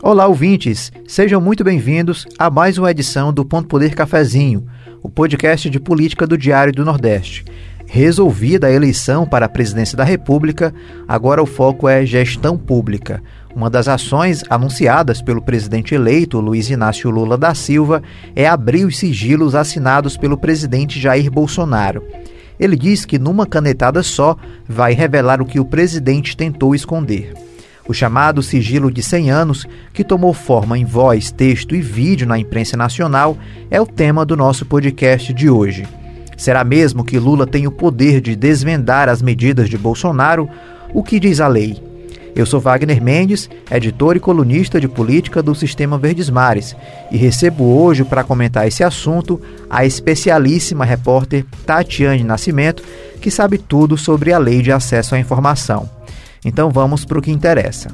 Olá, ouvintes! Sejam muito bem-vindos a mais uma edição do Ponto Poder Cafezinho, o podcast de política do Diário do Nordeste. Resolvida a eleição para a presidência da República, agora o foco é gestão pública. Uma das ações anunciadas pelo presidente eleito Luiz Inácio Lula da Silva é abrir os sigilos assinados pelo presidente Jair Bolsonaro. Ele diz que numa canetada só vai revelar o que o presidente tentou esconder. O chamado sigilo de 100 anos, que tomou forma em voz, texto e vídeo na imprensa nacional, é o tema do nosso podcast de hoje. Será mesmo que Lula tem o poder de desvendar as medidas de Bolsonaro? O que diz a lei? Eu sou Wagner Mendes, editor e colunista de política do Sistema Verdes Mares, e recebo hoje para comentar esse assunto a especialíssima repórter Tatiane Nascimento, que sabe tudo sobre a Lei de Acesso à Informação. Então vamos para o que interessa.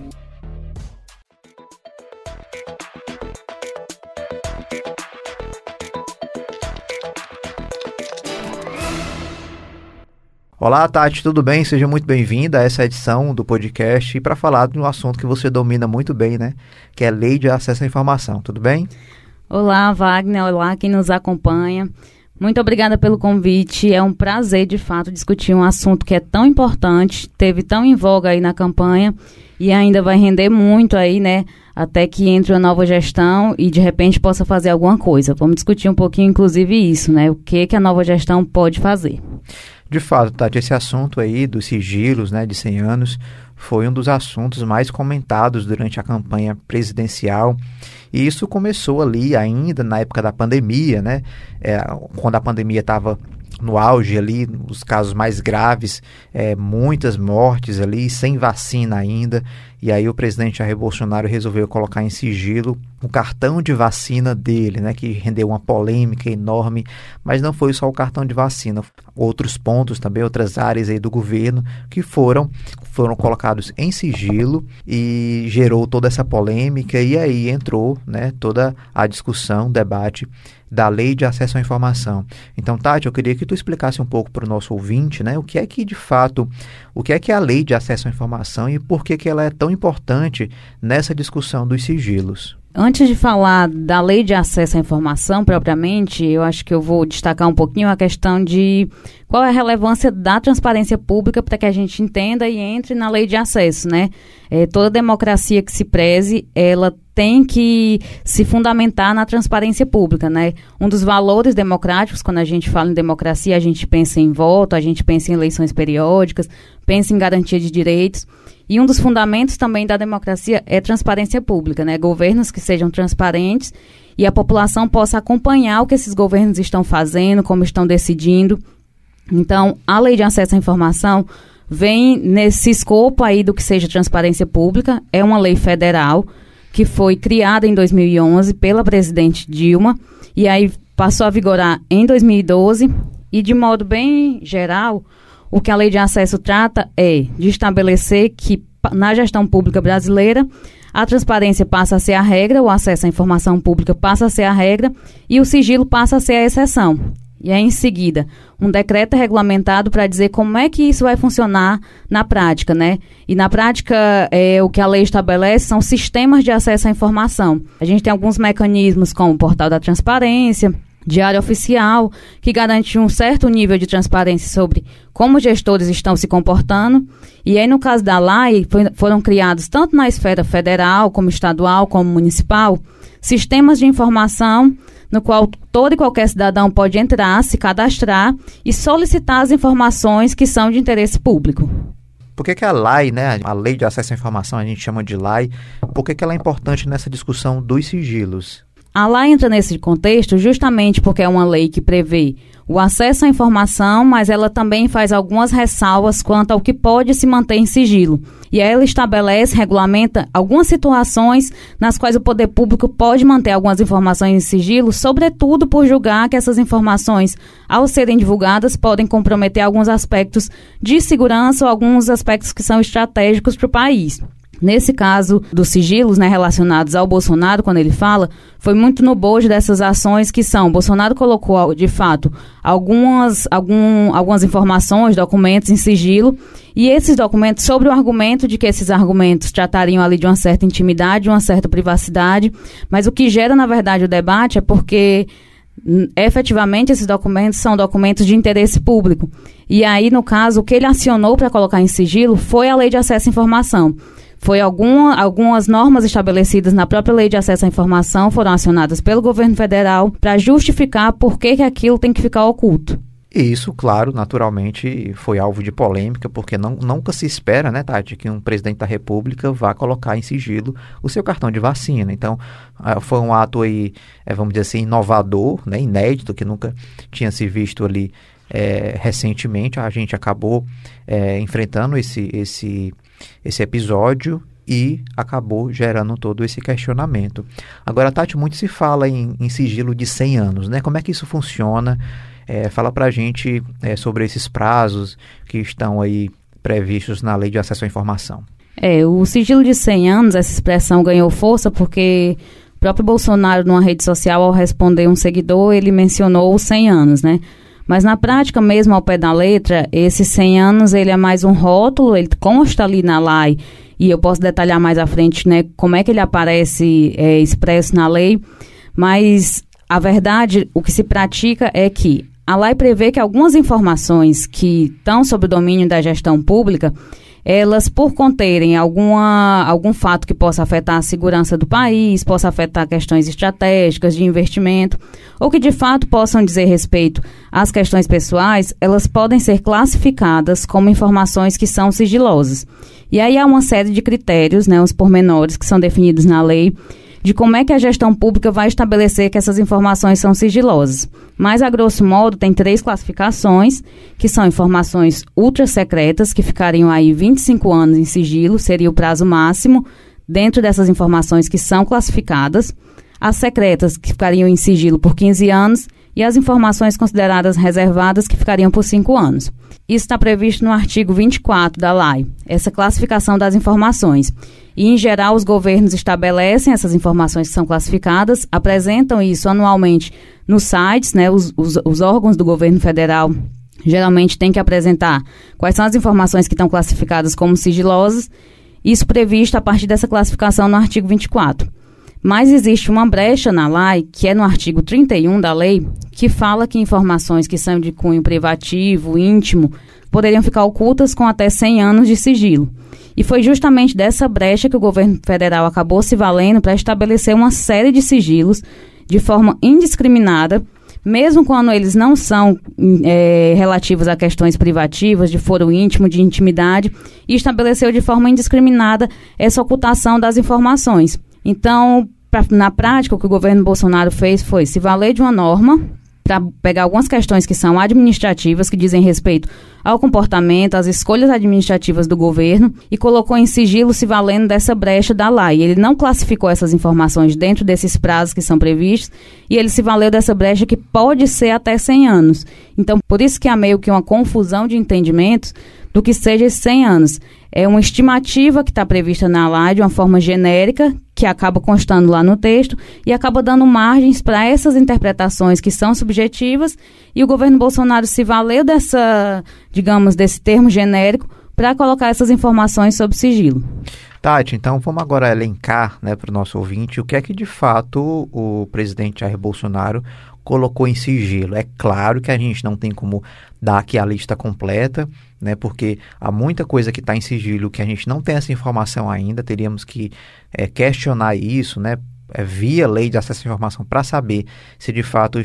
Olá, Tati, tudo bem? Seja muito bem-vinda a essa edição do podcast e para falar de um assunto que você domina muito bem, né? Que é Lei de Acesso à Informação, tudo bem? Olá, Wagner, olá quem nos acompanha. Muito obrigada pelo convite. É um prazer, de fato, discutir um assunto que é tão importante, teve tão em voga aí na campanha e ainda vai render muito aí, né? Até que entre uma nova gestão e de repente possa fazer alguma coisa. Vamos discutir um pouquinho, inclusive, isso, né? O que, que a nova gestão pode fazer. De fato, Tati, esse assunto aí dos sigilos, né, de 100 anos, foi um dos assuntos mais comentados durante a campanha presidencial. E isso começou ali ainda na época da pandemia, né? É, quando a pandemia estava no auge ali, os casos mais graves, é, muitas mortes ali, sem vacina ainda. E aí o presidente Jair Bolsonaro resolveu colocar em sigilo o cartão de vacina dele, né, que rendeu uma polêmica enorme, mas não foi só o cartão de vacina, outros pontos também, outras áreas aí do governo que foram foram colocados em sigilo e gerou toda essa polêmica e aí entrou, né, toda a discussão, debate da lei de acesso à informação. Então, Tati, eu queria que tu explicasse um pouco para o nosso ouvinte, né, o que é que de fato, o que é que é a lei de acesso à informação e por que que ela é tão importante nessa discussão dos sigilos. Antes de falar da lei de acesso à informação propriamente, eu acho que eu vou destacar um pouquinho a questão de qual é a relevância da transparência pública para que a gente entenda e entre na lei de acesso, né? É, toda democracia que se preze, ela tem que se fundamentar na transparência pública, né? Um dos valores democráticos, quando a gente fala em democracia, a gente pensa em voto, a gente pensa em eleições periódicas, pensa em garantia de direitos. E um dos fundamentos também da democracia é transparência pública, né? Governos que sejam transparentes e a população possa acompanhar o que esses governos estão fazendo, como estão decidindo. Então, a lei de acesso à informação vem nesse escopo aí do que seja transparência pública, é uma lei federal que foi criada em 2011 pela presidente Dilma e aí passou a vigorar em 2012 e de modo bem geral, o que a lei de acesso trata é de estabelecer que na gestão pública brasileira a transparência passa a ser a regra, o acesso à informação pública passa a ser a regra e o sigilo passa a ser a exceção. E aí, em seguida, um decreto é regulamentado para dizer como é que isso vai funcionar na prática, né? E na prática, é, o que a lei estabelece são sistemas de acesso à informação. A gente tem alguns mecanismos como o portal da transparência, Diário Oficial, que garante um certo nível de transparência sobre como os gestores estão se comportando. E aí, no caso da LAI, foram criados, tanto na esfera federal, como estadual, como municipal, sistemas de informação no qual todo e qualquer cidadão pode entrar, se cadastrar e solicitar as informações que são de interesse público. Por que, que a LAI, né, a Lei de Acesso à Informação, a gente chama de LAI, por que, que ela é importante nessa discussão dos sigilos? A lei entra nesse contexto justamente porque é uma lei que prevê o acesso à informação, mas ela também faz algumas ressalvas quanto ao que pode se manter em sigilo. E ela estabelece, regulamenta algumas situações nas quais o poder público pode manter algumas informações em sigilo, sobretudo por julgar que essas informações, ao serem divulgadas, podem comprometer alguns aspectos de segurança ou alguns aspectos que são estratégicos para o país. Nesse caso dos sigilos né, relacionados ao Bolsonaro, quando ele fala, foi muito no bojo dessas ações que são. Bolsonaro colocou, de fato, algumas, algum, algumas informações, documentos em sigilo, e esses documentos, sobre o argumento de que esses argumentos tratariam ali de uma certa intimidade, de uma certa privacidade, mas o que gera, na verdade, o debate é porque efetivamente esses documentos são documentos de interesse público. E aí, no caso, o que ele acionou para colocar em sigilo foi a lei de acesso à informação. Foi algum, algumas normas estabelecidas na própria lei de acesso à informação foram acionadas pelo governo federal para justificar por que, que aquilo tem que ficar oculto. E isso, claro, naturalmente foi alvo de polêmica, porque não, nunca se espera, né, Tati, que um presidente da República vá colocar em sigilo o seu cartão de vacina. Então, ah, foi um ato aí, é, vamos dizer assim, inovador, né, inédito, que nunca tinha se visto ali é, recentemente. A gente acabou é, enfrentando esse, esse esse episódio e acabou gerando todo esse questionamento. Agora, Tati, muito se fala em, em sigilo de 100 anos, né? Como é que isso funciona? É, fala para a gente é, sobre esses prazos que estão aí previstos na Lei de Acesso à Informação. É, o sigilo de 100 anos, essa expressão ganhou força porque o próprio Bolsonaro, numa rede social, ao responder um seguidor, ele mencionou os 100 anos, né? Mas na prática mesmo, ao pé da letra, esses 100 anos, ele é mais um rótulo, ele consta ali na lei, e eu posso detalhar mais à frente, né, como é que ele aparece é, expresso na lei, mas a verdade, o que se pratica é que a lei prevê que algumas informações que estão sob o domínio da gestão pública, elas, por conterem alguma, algum fato que possa afetar a segurança do país, possa afetar questões estratégicas de investimento, ou que de fato possam dizer respeito às questões pessoais, elas podem ser classificadas como informações que são sigilosas. E aí há uma série de critérios, né, os pormenores que são definidos na lei, de como é que a gestão pública vai estabelecer que essas informações são sigilosas. Mas, a grosso modo, tem três classificações, que são informações ultra secretas, que ficariam aí 25 anos em sigilo, seria o prazo máximo, dentro dessas informações que são classificadas, as secretas, que ficariam em sigilo por 15 anos, e as informações consideradas reservadas, que ficariam por 5 anos. Isso está previsto no artigo 24 da lei, essa classificação das informações. E, em geral, os governos estabelecem essas informações que são classificadas, apresentam isso anualmente nos sites, né? Os, os, os órgãos do governo federal geralmente têm que apresentar quais são as informações que estão classificadas como sigilosas, isso previsto a partir dessa classificação no artigo 24. Mas existe uma brecha na lei, que é no artigo 31 da lei, que fala que informações que são de cunho privativo, íntimo, poderiam ficar ocultas com até 100 anos de sigilo. E foi justamente dessa brecha que o governo federal acabou se valendo para estabelecer uma série de sigilos de forma indiscriminada, mesmo quando eles não são é, relativos a questões privativas, de foro íntimo, de intimidade, e estabeleceu de forma indiscriminada essa ocultação das informações. Então, pra, na prática, o que o governo Bolsonaro fez foi se valer de uma norma para pegar algumas questões que são administrativas, que dizem respeito ao comportamento, às escolhas administrativas do governo, e colocou em sigilo se valendo dessa brecha da lei. Ele não classificou essas informações dentro desses prazos que são previstos, e ele se valeu dessa brecha que pode ser até 100 anos. Então, por isso que há meio que uma confusão de entendimentos do que seja esses 100 anos. É uma estimativa que está prevista na lei de uma forma genérica, que acaba constando lá no texto, e acaba dando margens para essas interpretações que são subjetivas, e o governo Bolsonaro se valeu dessa, digamos, desse termo genérico para colocar essas informações sob sigilo. Tati, então vamos agora elencar né, para o nosso ouvinte o que é que de fato o presidente Jair Bolsonaro colocou em sigilo. É claro que a gente não tem como dar aqui a lista completa, né, porque há muita coisa que está em sigilo que a gente não tem essa informação ainda, teríamos que é, questionar isso, né, é, via lei de acesso à informação para saber se de fato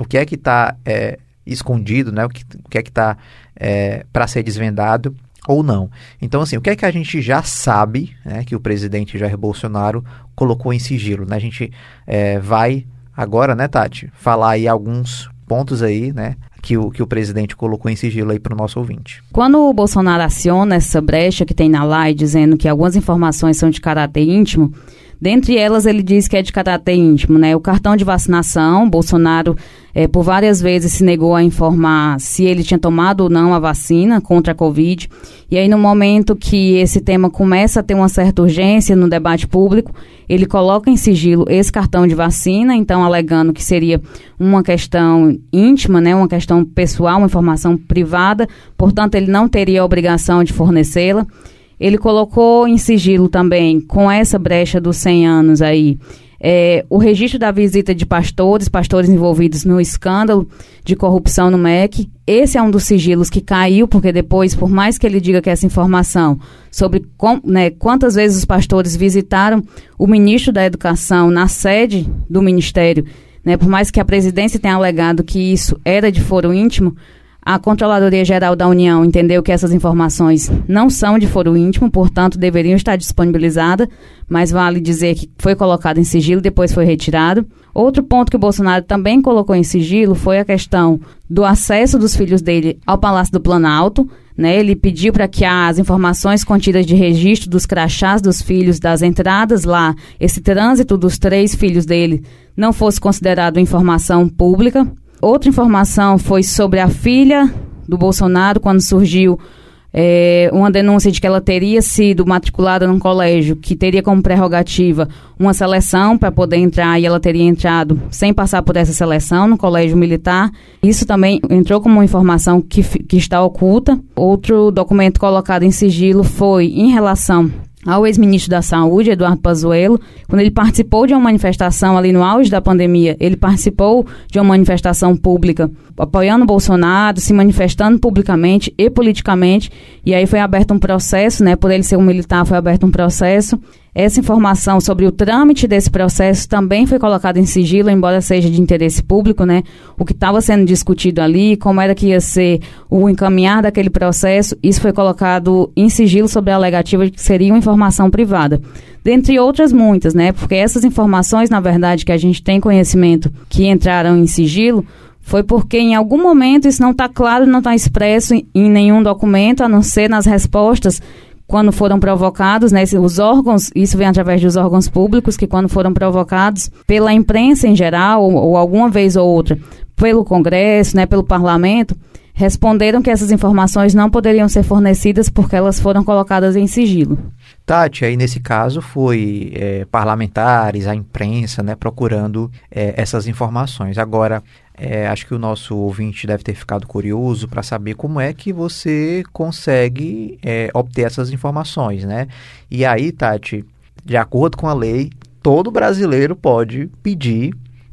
o que é que está é, escondido, né, o que, o que é que está é, para ser desvendado ou não. Então, assim, o que é que a gente já sabe né, que o presidente Jair Bolsonaro colocou em sigilo? Né? A gente é, vai agora, né, Tati, falar aí alguns pontos aí, né, que o, que o presidente colocou em sigilo aí para o nosso ouvinte. Quando o Bolsonaro aciona essa brecha que tem na lei, dizendo que algumas informações são de caráter íntimo, Dentre elas, ele diz que é de caráter íntimo, né? O cartão de vacinação, Bolsonaro é, por várias vezes se negou a informar se ele tinha tomado ou não a vacina contra a Covid. E aí, no momento que esse tema começa a ter uma certa urgência no debate público, ele coloca em sigilo esse cartão de vacina, então alegando que seria uma questão íntima, né, uma questão pessoal, uma informação privada, portanto, ele não teria a obrigação de fornecê-la. Ele colocou em sigilo também, com essa brecha dos 100 anos aí, é, o registro da visita de pastores, pastores envolvidos no escândalo de corrupção no MEC. Esse é um dos sigilos que caiu, porque depois, por mais que ele diga que essa informação sobre com, né, quantas vezes os pastores visitaram o ministro da Educação na sede do ministério, né, por mais que a presidência tenha alegado que isso era de foro íntimo, a Controladoria Geral da União entendeu que essas informações não são de foro íntimo, portanto, deveriam estar disponibilizadas, mas vale dizer que foi colocado em sigilo, depois foi retirado. Outro ponto que o Bolsonaro também colocou em sigilo foi a questão do acesso dos filhos dele ao Palácio do Planalto. Né? Ele pediu para que as informações contidas de registro dos crachás dos filhos, das entradas lá, esse trânsito dos três filhos dele, não fosse considerado informação pública. Outra informação foi sobre a filha do Bolsonaro, quando surgiu é, uma denúncia de que ela teria sido matriculada num colégio que teria como prerrogativa uma seleção para poder entrar e ela teria entrado sem passar por essa seleção no colégio militar. Isso também entrou como uma informação que, que está oculta. Outro documento colocado em sigilo foi em relação ao ex-ministro da Saúde, Eduardo Pazuello, quando ele participou de uma manifestação ali no auge da pandemia, ele participou de uma manifestação pública apoiando o Bolsonaro, se manifestando publicamente e politicamente, e aí foi aberto um processo, né, por ele ser um militar, foi aberto um processo essa informação sobre o trâmite desse processo também foi colocada em sigilo, embora seja de interesse público, né? O que estava sendo discutido ali, como era que ia ser o encaminhar daquele processo, isso foi colocado em sigilo sobre a alegativa de que seria uma informação privada. Dentre outras muitas, né? Porque essas informações, na verdade, que a gente tem conhecimento que entraram em sigilo, foi porque em algum momento isso não está claro, não está expresso em nenhum documento, a não ser nas respostas quando foram provocados, né, os órgãos, isso vem através dos órgãos públicos, que quando foram provocados pela imprensa em geral, ou, ou alguma vez ou outra, pelo Congresso, né, pelo Parlamento, responderam que essas informações não poderiam ser fornecidas porque elas foram colocadas em sigilo. Tati, aí nesse caso foi é, parlamentares, a imprensa, né, procurando é, essas informações. Agora, é, acho que o nosso ouvinte deve ter ficado curioso para saber como é que você consegue é, obter essas informações, né? E aí, Tati, de acordo com a lei, todo brasileiro pode pedir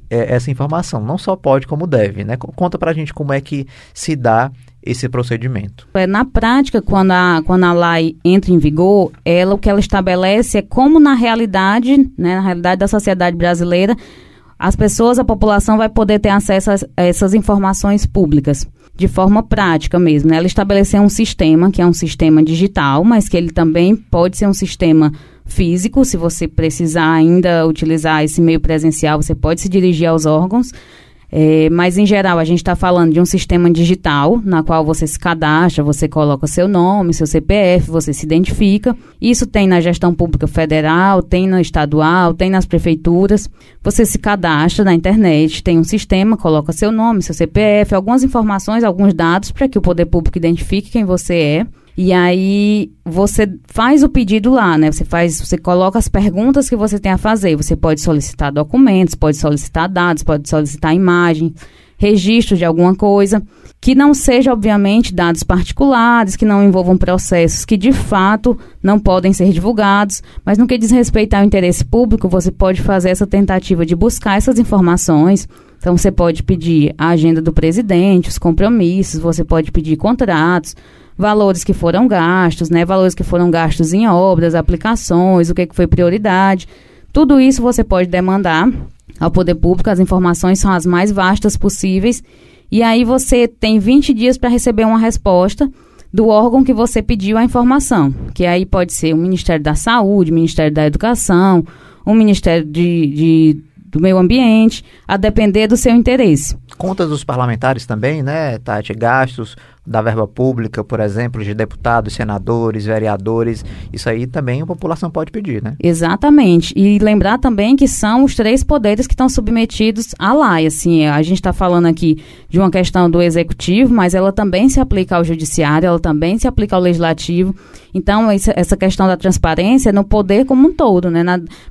é, essa informação. Não só pode, como deve, né? Conta para a gente como é que se dá esse procedimento. É, na prática, quando a, quando a lei entra em vigor, ela o que ela estabelece é como na realidade, né, na realidade da sociedade brasileira, as pessoas, a população vai poder ter acesso a essas informações públicas de forma prática mesmo. Né? Ela estabeleceu um sistema, que é um sistema digital, mas que ele também pode ser um sistema físico. Se você precisar ainda utilizar esse meio presencial, você pode se dirigir aos órgãos. É, mas, em geral, a gente está falando de um sistema digital, na qual você se cadastra, você coloca seu nome, seu CPF, você se identifica. Isso tem na gestão pública federal, tem na estadual, tem nas prefeituras. Você se cadastra na internet, tem um sistema, coloca seu nome, seu CPF, algumas informações, alguns dados para que o poder público identifique quem você é. E aí você faz o pedido lá, né? Você faz, você coloca as perguntas que você tem a fazer. Você pode solicitar documentos, pode solicitar dados, pode solicitar imagem, registro de alguma coisa, que não seja obviamente dados particulares, que não envolvam processos que de fato não podem ser divulgados, mas no que diz respeito ao interesse público, você pode fazer essa tentativa de buscar essas informações. Então você pode pedir a agenda do presidente, os compromissos, você pode pedir contratos, valores que foram gastos, né? Valores que foram gastos em obras, aplicações, o que, que foi prioridade. Tudo isso você pode demandar ao poder público, as informações são as mais vastas possíveis. E aí você tem 20 dias para receber uma resposta do órgão que você pediu a informação, que aí pode ser o Ministério da Saúde, o Ministério da Educação, o Ministério de, de do Meio Ambiente, a depender do seu interesse. Contas dos parlamentares também, né, Tati? Gastos da verba pública, por exemplo, de deputados, senadores, vereadores. Isso aí também a população pode pedir, né? Exatamente. E lembrar também que são os três poderes que estão submetidos à lei. Assim, a gente está falando aqui de uma questão do executivo, mas ela também se aplica ao judiciário, ela também se aplica ao legislativo. Então, essa questão da transparência no poder como um todo, né?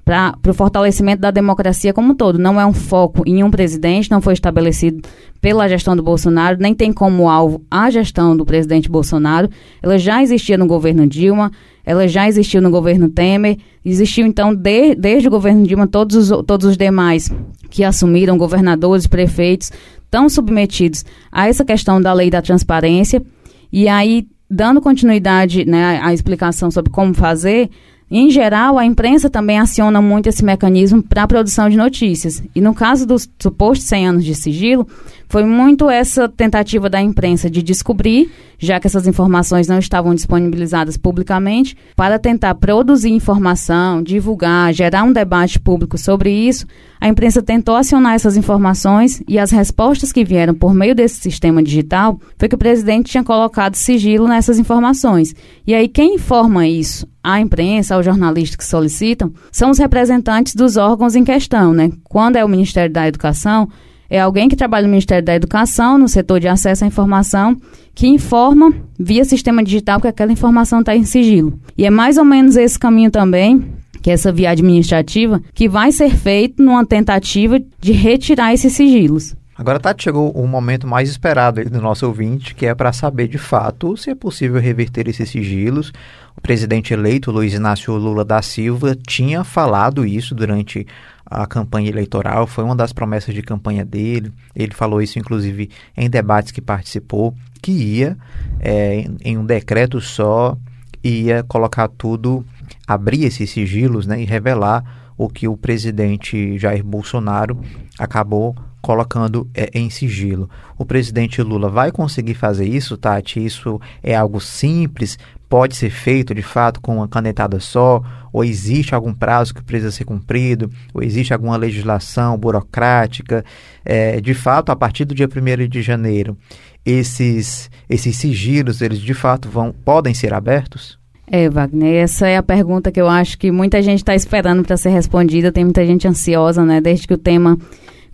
Para o fortalecimento da democracia como um todo. Não é um foco em um presidente, não foi estabelecido pela gestão do Bolsonaro, nem tem como alvo a gestão do presidente Bolsonaro. Ela já existia no governo Dilma, ela já existiu no governo Temer, existiu então de, desde o governo Dilma todos os, todos os demais que assumiram, governadores, prefeitos, estão submetidos a essa questão da lei da transparência. E aí, dando continuidade né, à explicação sobre como fazer, em geral, a imprensa também aciona muito esse mecanismo para a produção de notícias. E no caso dos supostos 100 anos de sigilo, foi muito essa tentativa da imprensa de descobrir, já que essas informações não estavam disponibilizadas publicamente, para tentar produzir informação, divulgar, gerar um debate público sobre isso. A imprensa tentou acionar essas informações e as respostas que vieram por meio desse sistema digital foi que o presidente tinha colocado sigilo nessas informações. E aí quem informa isso à imprensa, aos jornalistas que solicitam, são os representantes dos órgãos em questão, né? Quando é o Ministério da Educação, é alguém que trabalha no Ministério da Educação, no setor de acesso à informação, que informa via sistema digital que aquela informação está em sigilo. E é mais ou menos esse caminho também que é essa via administrativa, que vai ser feito numa tentativa de retirar esses sigilos. Agora, Tati, chegou o momento mais esperado do nosso ouvinte, que é para saber de fato se é possível reverter esses sigilos. O presidente eleito, Luiz Inácio Lula da Silva, tinha falado isso durante a campanha eleitoral, foi uma das promessas de campanha dele. Ele falou isso, inclusive, em debates que participou, que ia, é, em um decreto só, ia colocar tudo, abrir esses sigilos né, e revelar o que o presidente Jair Bolsonaro acabou colocando é, em sigilo. O presidente Lula vai conseguir fazer isso, Tati? Isso é algo simples? Pode ser feito de fato com uma canetada só? Ou existe algum prazo que precisa ser cumprido? Ou existe alguma legislação burocrática? É, de fato, a partir do dia 1 de janeiro, esses, esses sigilos, eles de fato vão, podem ser abertos? É, Wagner, essa é a pergunta que eu acho que muita gente está esperando para ser respondida. Tem muita gente ansiosa, né? Desde que o tema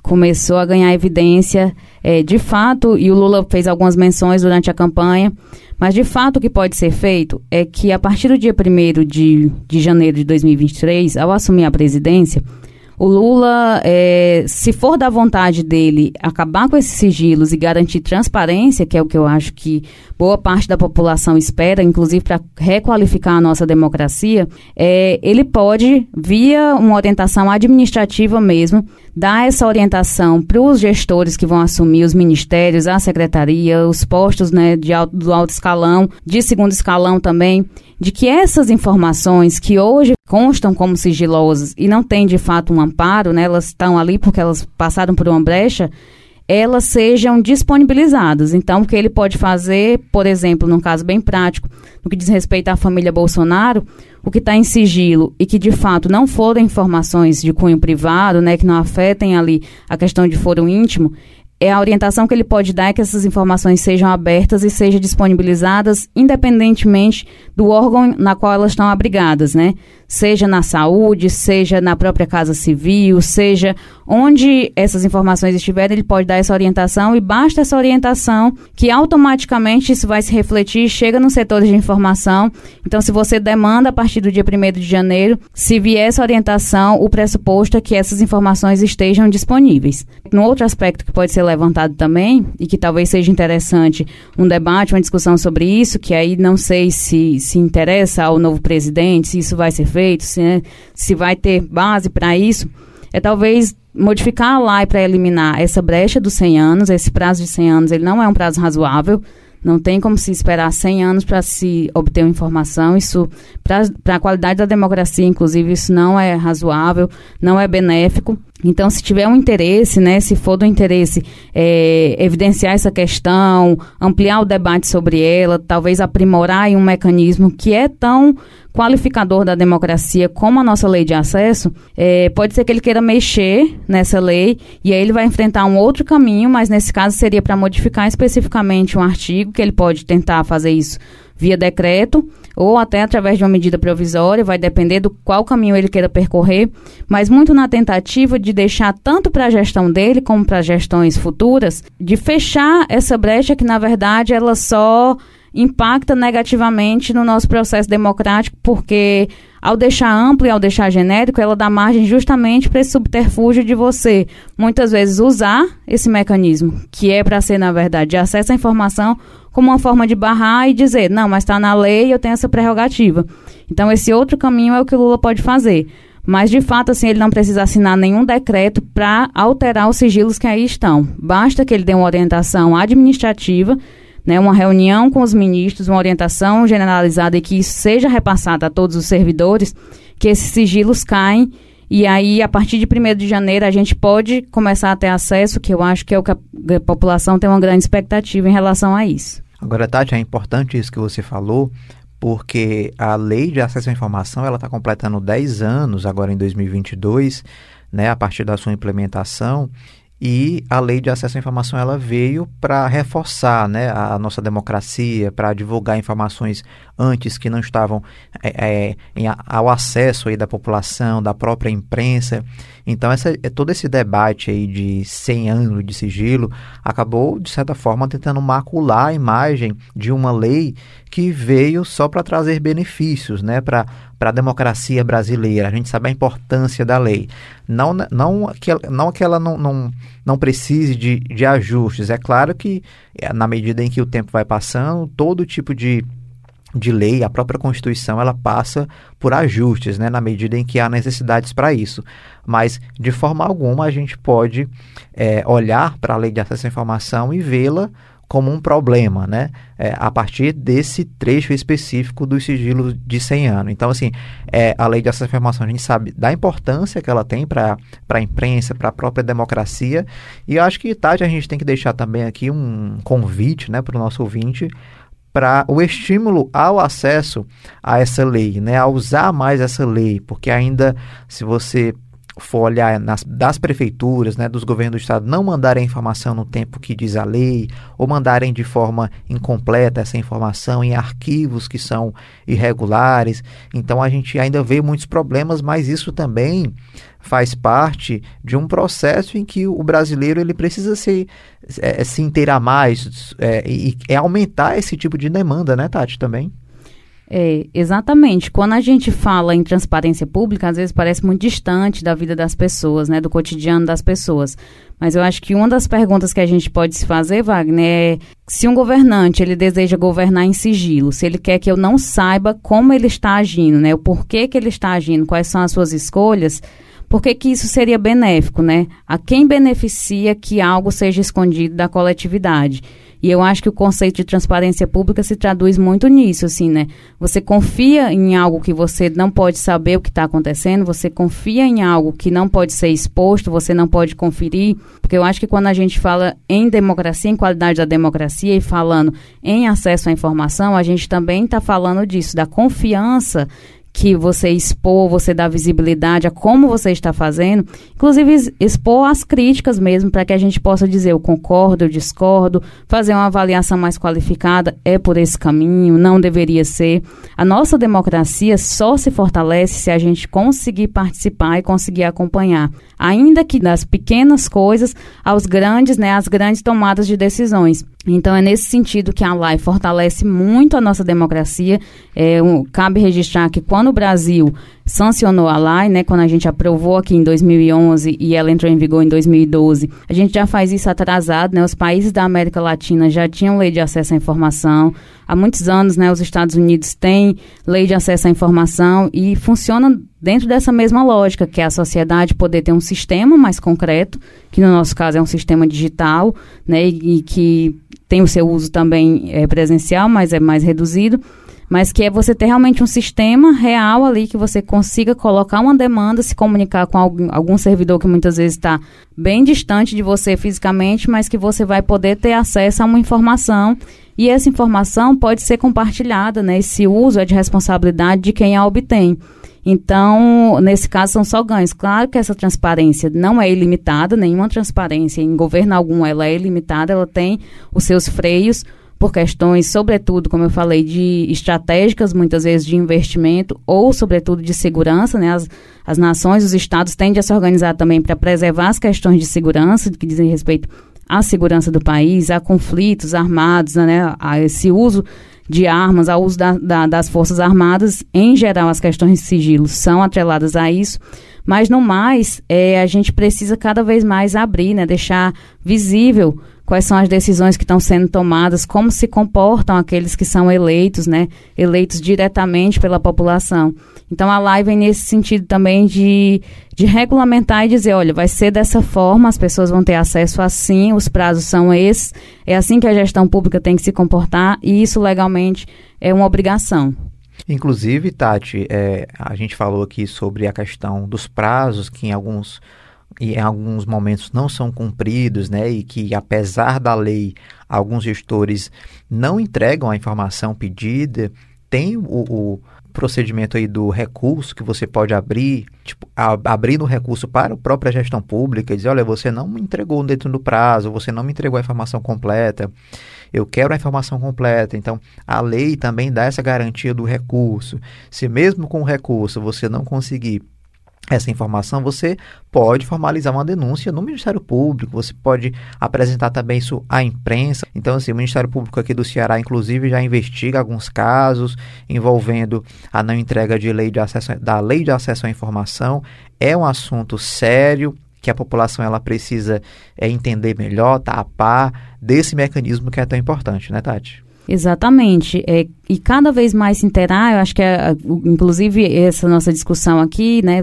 começou a ganhar evidência é, de fato, e o Lula fez algumas menções durante a campanha, mas de fato o que pode ser feito é que a partir do dia 1 de, de janeiro de 2023, ao assumir a presidência, o Lula, é, se for da vontade dele acabar com esses sigilos e garantir transparência, que é o que eu acho que boa parte da população espera, inclusive para requalificar a nossa democracia, é, ele pode, via uma orientação administrativa mesmo, dar essa orientação para os gestores que vão assumir os ministérios, a secretaria, os postos né, de alto, do alto escalão, de segundo escalão também, de que essas informações que hoje constam como sigilosas e não têm de fato um amparo, né, elas estão ali porque elas passaram por uma brecha, elas sejam disponibilizadas. Então, o que ele pode fazer, por exemplo, num caso bem prático, no que diz respeito à família Bolsonaro, o que está em sigilo e que de fato não foram informações de cunho privado, né, que não afetem ali a questão de foro íntimo, é a orientação que ele pode dar é que essas informações sejam abertas e sejam disponibilizadas independentemente do órgão na qual elas estão abrigadas, né? Seja na saúde, seja na própria casa civil, seja onde essas informações estiverem, ele pode dar essa orientação e basta essa orientação que automaticamente isso vai se refletir, chega nos setores de informação. Então, se você demanda a partir do dia 1 de janeiro, se vier essa orientação, o pressuposto é que essas informações estejam disponíveis. Um outro aspecto que pode ser levantado também, e que talvez seja interessante um debate, uma discussão sobre isso, que aí não sei se se interessa ao novo presidente, se isso vai ser feito, se, né, se vai ter base para isso, é talvez modificar a lei para eliminar essa brecha dos 100 anos, esse prazo de 100 anos, ele não é um prazo razoável, não tem como se esperar 100 anos para se obter uma informação. Isso, para a qualidade da democracia, inclusive, isso não é razoável, não é benéfico. Então, se tiver um interesse, né, se for do interesse é, evidenciar essa questão, ampliar o debate sobre ela, talvez aprimorar um mecanismo que é tão qualificador da democracia, como a nossa lei de acesso, é, pode ser que ele queira mexer nessa lei e aí ele vai enfrentar um outro caminho, mas nesse caso seria para modificar especificamente um artigo, que ele pode tentar fazer isso via decreto ou até através de uma medida provisória, vai depender do qual caminho ele queira percorrer, mas muito na tentativa de deixar tanto para a gestão dele como para gestões futuras, de fechar essa brecha que na verdade ela só impacta negativamente no nosso processo democrático, porque ao deixar amplo e ao deixar genérico, ela dá margem justamente para esse subterfúgio de você, muitas vezes, usar esse mecanismo, que é para ser, na verdade, de acesso à informação, como uma forma de barrar e dizer, não, mas está na lei eu tenho essa prerrogativa. Então, esse outro caminho é o que o Lula pode fazer. Mas, de fato, assim, ele não precisa assinar nenhum decreto para alterar os sigilos que aí estão. Basta que ele dê uma orientação administrativa né, uma reunião com os ministros, uma orientação generalizada e que isso seja repassada a todos os servidores, que esses sigilos caem e aí, a partir de 1 de janeiro, a gente pode começar a ter acesso, que eu acho que é o que a população tem uma grande expectativa em relação a isso. Agora, Tati, é importante isso que você falou, porque a lei de acesso à informação ela está completando 10 anos agora em 2022, né, a partir da sua implementação, e a lei de acesso à informação ela veio para reforçar né, a nossa democracia, para divulgar informações antes que não estavam é, é, em, ao acesso aí da população, da própria imprensa. Então, essa, é, todo esse debate aí de 100 anos de sigilo acabou, de certa forma, tentando macular a imagem de uma lei que veio só para trazer benefícios, né, para a democracia brasileira. A gente sabe a importância da lei. Não, não, que, não que ela não, não, não precise de, de ajustes. É claro que, é, na medida em que o tempo vai passando, todo tipo de de lei, a própria Constituição, ela passa por ajustes, né, na medida em que há necessidades para isso. Mas, de forma alguma, a gente pode é, olhar para a lei de acesso à informação e vê-la como um problema, né? É, a partir desse trecho específico do sigilo de 100 anos. Então, assim, é, a lei de acesso à informação, a gente sabe da importância que ela tem para a imprensa, para a própria democracia, e eu acho que, Tati, a gente tem que deixar também aqui um convite né, para o nosso ouvinte para o estímulo ao acesso a essa lei, né, a usar mais essa lei, porque ainda, se você for olhar nas, das prefeituras, né, dos governos do estado, não mandarem a informação no tempo que diz a lei, ou mandarem de forma incompleta essa informação em arquivos que são irregulares. Então a gente ainda vê muitos problemas, mas isso também faz parte de um processo em que o brasileiro ele precisa se, é, se inteirar mais é, e é aumentar esse tipo de demanda, né, Tati, também? É, exatamente. Quando a gente fala em transparência pública, às vezes parece muito distante da vida das pessoas, né, do cotidiano das pessoas. Mas eu acho que uma das perguntas que a gente pode se fazer, Wagner, é se um governante ele deseja governar em sigilo, se ele quer que eu não saiba como ele está agindo, né, o porquê que ele está agindo, quais são as suas escolhas, por que, que isso seria benéfico, né? A quem beneficia que algo seja escondido da coletividade? E eu acho que o conceito de transparência pública se traduz muito nisso, assim, né? Você confia em algo que você não pode saber o que está acontecendo, você confia em algo que não pode ser exposto, você não pode conferir, porque eu acho que quando a gente fala em democracia, em qualidade da democracia e falando em acesso à informação, a gente também está falando disso, da confiança que você expor, você dá visibilidade a como você está fazendo, inclusive expor as críticas mesmo, para que a gente possa dizer eu concordo, eu discordo, fazer uma avaliação mais qualificada, é por esse caminho, não deveria ser. A nossa democracia só se fortalece se a gente conseguir participar e conseguir acompanhar, ainda que das pequenas coisas aos grandes, né, as grandes tomadas de decisões. Então, é nesse sentido que a LAI fortalece muito a nossa democracia. É, um, cabe registrar que quando o Brasil sancionou a LAI, né, quando a gente aprovou aqui em 2011 e ela entrou em vigor em 2012, a gente já faz isso atrasado, né, os países da América Latina já tinham lei de acesso à informação, há muitos anos, né, os Estados Unidos têm lei de acesso à informação e funciona dentro dessa mesma lógica, que é a sociedade poder ter um sistema mais concreto, que no nosso caso é um sistema digital, né, e, e que tem o seu uso também é, presencial, mas é mais reduzido, mas que é você ter realmente um sistema real ali que você consiga colocar uma demanda, se comunicar com algum, algum servidor que muitas vezes está bem distante de você fisicamente, mas que você vai poder ter acesso a uma informação e essa informação pode ser compartilhada, né? Esse uso é de responsabilidade de quem a obtém. Então, nesse caso, são só ganhos. Claro que essa transparência não é ilimitada, nenhuma transparência em governo algum ela é ilimitada, ela tem os seus freios por questões, sobretudo, como eu falei, de estratégicas, muitas vezes de investimento, ou, sobretudo, de segurança. Né? As, as nações, os estados tendem a se organizar também para preservar as questões de segurança, que dizem respeito à segurança do país, a conflitos armados, né? a esse uso de armas, ao uso da, da, das Forças Armadas, em geral, as questões de sigilo são atreladas a isso. Mas, no mais, é, a gente precisa cada vez mais abrir, né, deixar visível quais são as decisões que estão sendo tomadas, como se comportam aqueles que são eleitos, né, eleitos diretamente pela população. Então a live vem nesse sentido também de, de regulamentar e dizer, olha, vai ser dessa forma, as pessoas vão ter acesso assim, os prazos são esses, é assim que a gestão pública tem que se comportar e isso legalmente é uma obrigação. Inclusive, Tati, é, a gente falou aqui sobre a questão dos prazos, que em alguns e em alguns momentos não são cumpridos, né, e que apesar da lei, alguns gestores não entregam a informação pedida, tem o, o procedimento aí do recurso que você pode abrir, tipo, abrindo o recurso para a própria gestão pública e dizer, olha, você não me entregou dentro do prazo, você não me entregou a informação completa, eu quero a informação completa. Então, a lei também dá essa garantia do recurso. Se mesmo com o recurso você não conseguir essa informação, você pode formalizar uma denúncia no Ministério Público, você pode apresentar também isso à imprensa. Então, assim, o Ministério Público aqui do Ceará, inclusive, já investiga alguns casos envolvendo a não entrega de lei de acesso, da lei de acesso à informação. É um assunto sério que a população ela precisa é, entender melhor, tá a par desse mecanismo que é tão importante, né, Tati? Exatamente. É, e cada vez mais se interar, eu acho que, é, inclusive, essa nossa discussão aqui, né,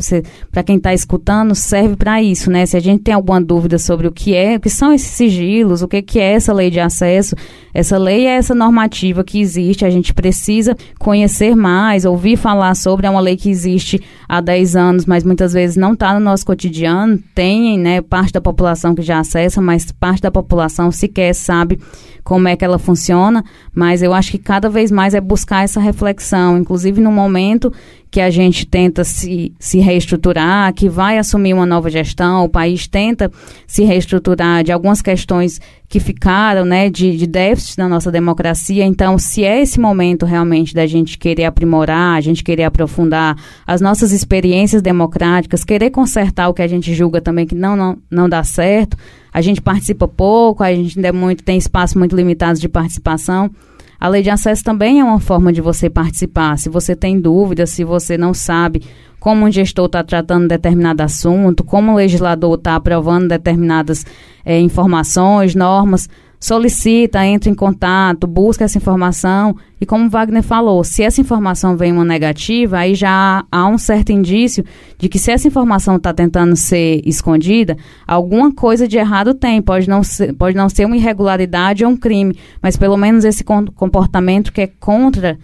para quem está escutando, serve para isso, né? Se a gente tem alguma dúvida sobre o que é, o que são esses sigilos, o que, que é essa lei de acesso, essa lei é essa normativa que existe, a gente precisa conhecer mais, ouvir falar sobre, é uma lei que existe há 10 anos, mas muitas vezes não está no nosso cotidiano, tem, né, parte da população que já acessa, mas parte da população sequer sabe como é que ela funciona, mas eu acho que cada vez mais é buscar essa reflexão, inclusive no momento que a gente tenta se, se reestruturar, que vai assumir uma nova gestão, o país tenta se reestruturar de algumas questões que ficaram, né, de, de déficit na nossa democracia. Então, se é esse momento realmente da gente querer aprimorar, a gente querer aprofundar as nossas experiências democráticas, querer consertar o que a gente julga também que não, não, não dá certo, a gente participa pouco, a gente ainda é muito, tem espaço muito limitado de participação. A lei de acesso também é uma forma de você participar. Se você tem dúvidas, se você não sabe como um gestor está tratando determinado assunto, como o legislador está aprovando determinadas é, informações, normas, solicita, entra em contato, busca essa informação. E como Wagner falou, se essa informação vem uma negativa, aí já há um certo indício de que se essa informação está tentando ser escondida, alguma coisa de errado tem, pode não ser, pode não ser uma irregularidade ou um crime, mas pelo menos esse comportamento que é contra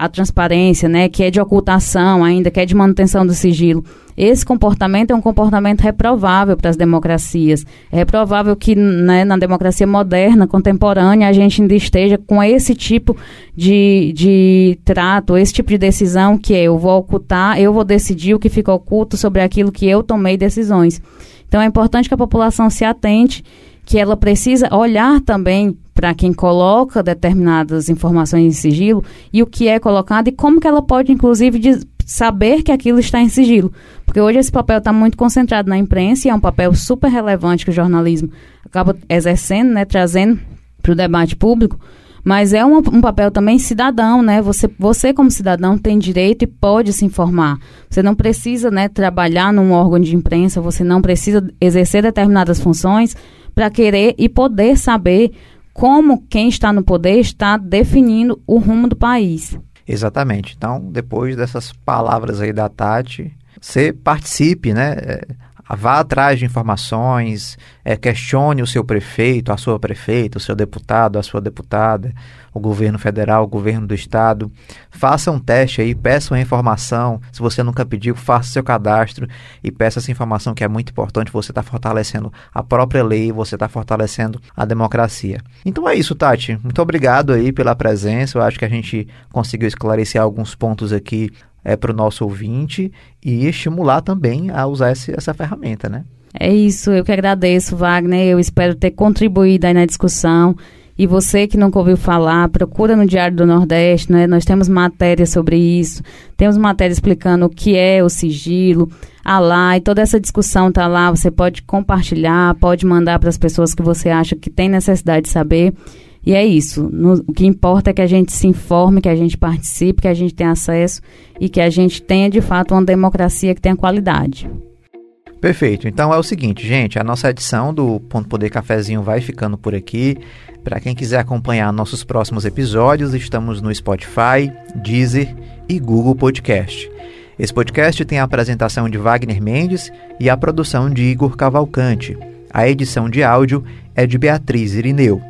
a transparência, né, que é de ocultação ainda, que é de manutenção do sigilo. Esse comportamento é um comportamento reprovável para as democracias. É reprovável que né, na democracia moderna, contemporânea, a gente ainda esteja com esse tipo de, de trato, esse tipo de decisão que é eu vou ocultar, eu vou decidir o que fica oculto sobre aquilo que eu tomei decisões. Então é importante que a população se atente que ela precisa olhar também para quem coloca determinadas informações em sigilo e o que é colocado e como que ela pode, inclusive, saber que aquilo está em sigilo. Porque hoje esse papel está muito concentrado na imprensa e é um papel super relevante que o jornalismo acaba exercendo, né, trazendo para o debate público, mas é um, um, papel também cidadão, né? Você, você como cidadão tem direito e pode se informar. Você não precisa, né, trabalhar num órgão de imprensa, você não precisa exercer determinadas funções para querer e poder saber como quem está no poder está definindo o rumo do país. Exatamente. Então, depois dessas palavras aí da Tati, você participe, né? É, vá atrás de informações, é, questione o seu prefeito, a sua prefeita, o seu deputado, a sua deputada, o governo federal, o governo do estado. Faça um teste aí, peça uma informação. Se você nunca pediu, faça seu cadastro e peça essa informação que é muito importante. Você está fortalecendo a própria lei, você está fortalecendo a democracia. Então é isso, Tati. Muito obrigado aí pela presença. Eu acho que a gente conseguiu esclarecer alguns pontos aqui é, para o nosso ouvinte e estimular também a usar esse, essa ferramenta, né? É isso, eu que agradeço, Wagner. Eu espero ter contribuído aí na discussão. E você que nunca ouviu falar, procura no Diário do Nordeste, né? Nós temos matéria sobre isso, temos matéria explicando o que é o sigilo, a lá, e toda essa discussão está lá. Você pode compartilhar, pode mandar para as pessoas que você acha que tem necessidade de saber. E é isso. No, o que importa é que a gente se informe, que a gente participe, que a gente tenha acesso e que a gente tenha de fato uma democracia que tenha qualidade. Perfeito. Então é o seguinte, gente, a nossa edição do Ponto Poder Cafezinho vai ficando por aqui. Para quem quiser acompanhar nossos próximos episódios, estamos no Spotify, Deezer e Google Podcast. Esse podcast tem a apresentação de Wagner Mendes e a produção de Igor Cavalcante. A edição de áudio é de Beatriz Irineu.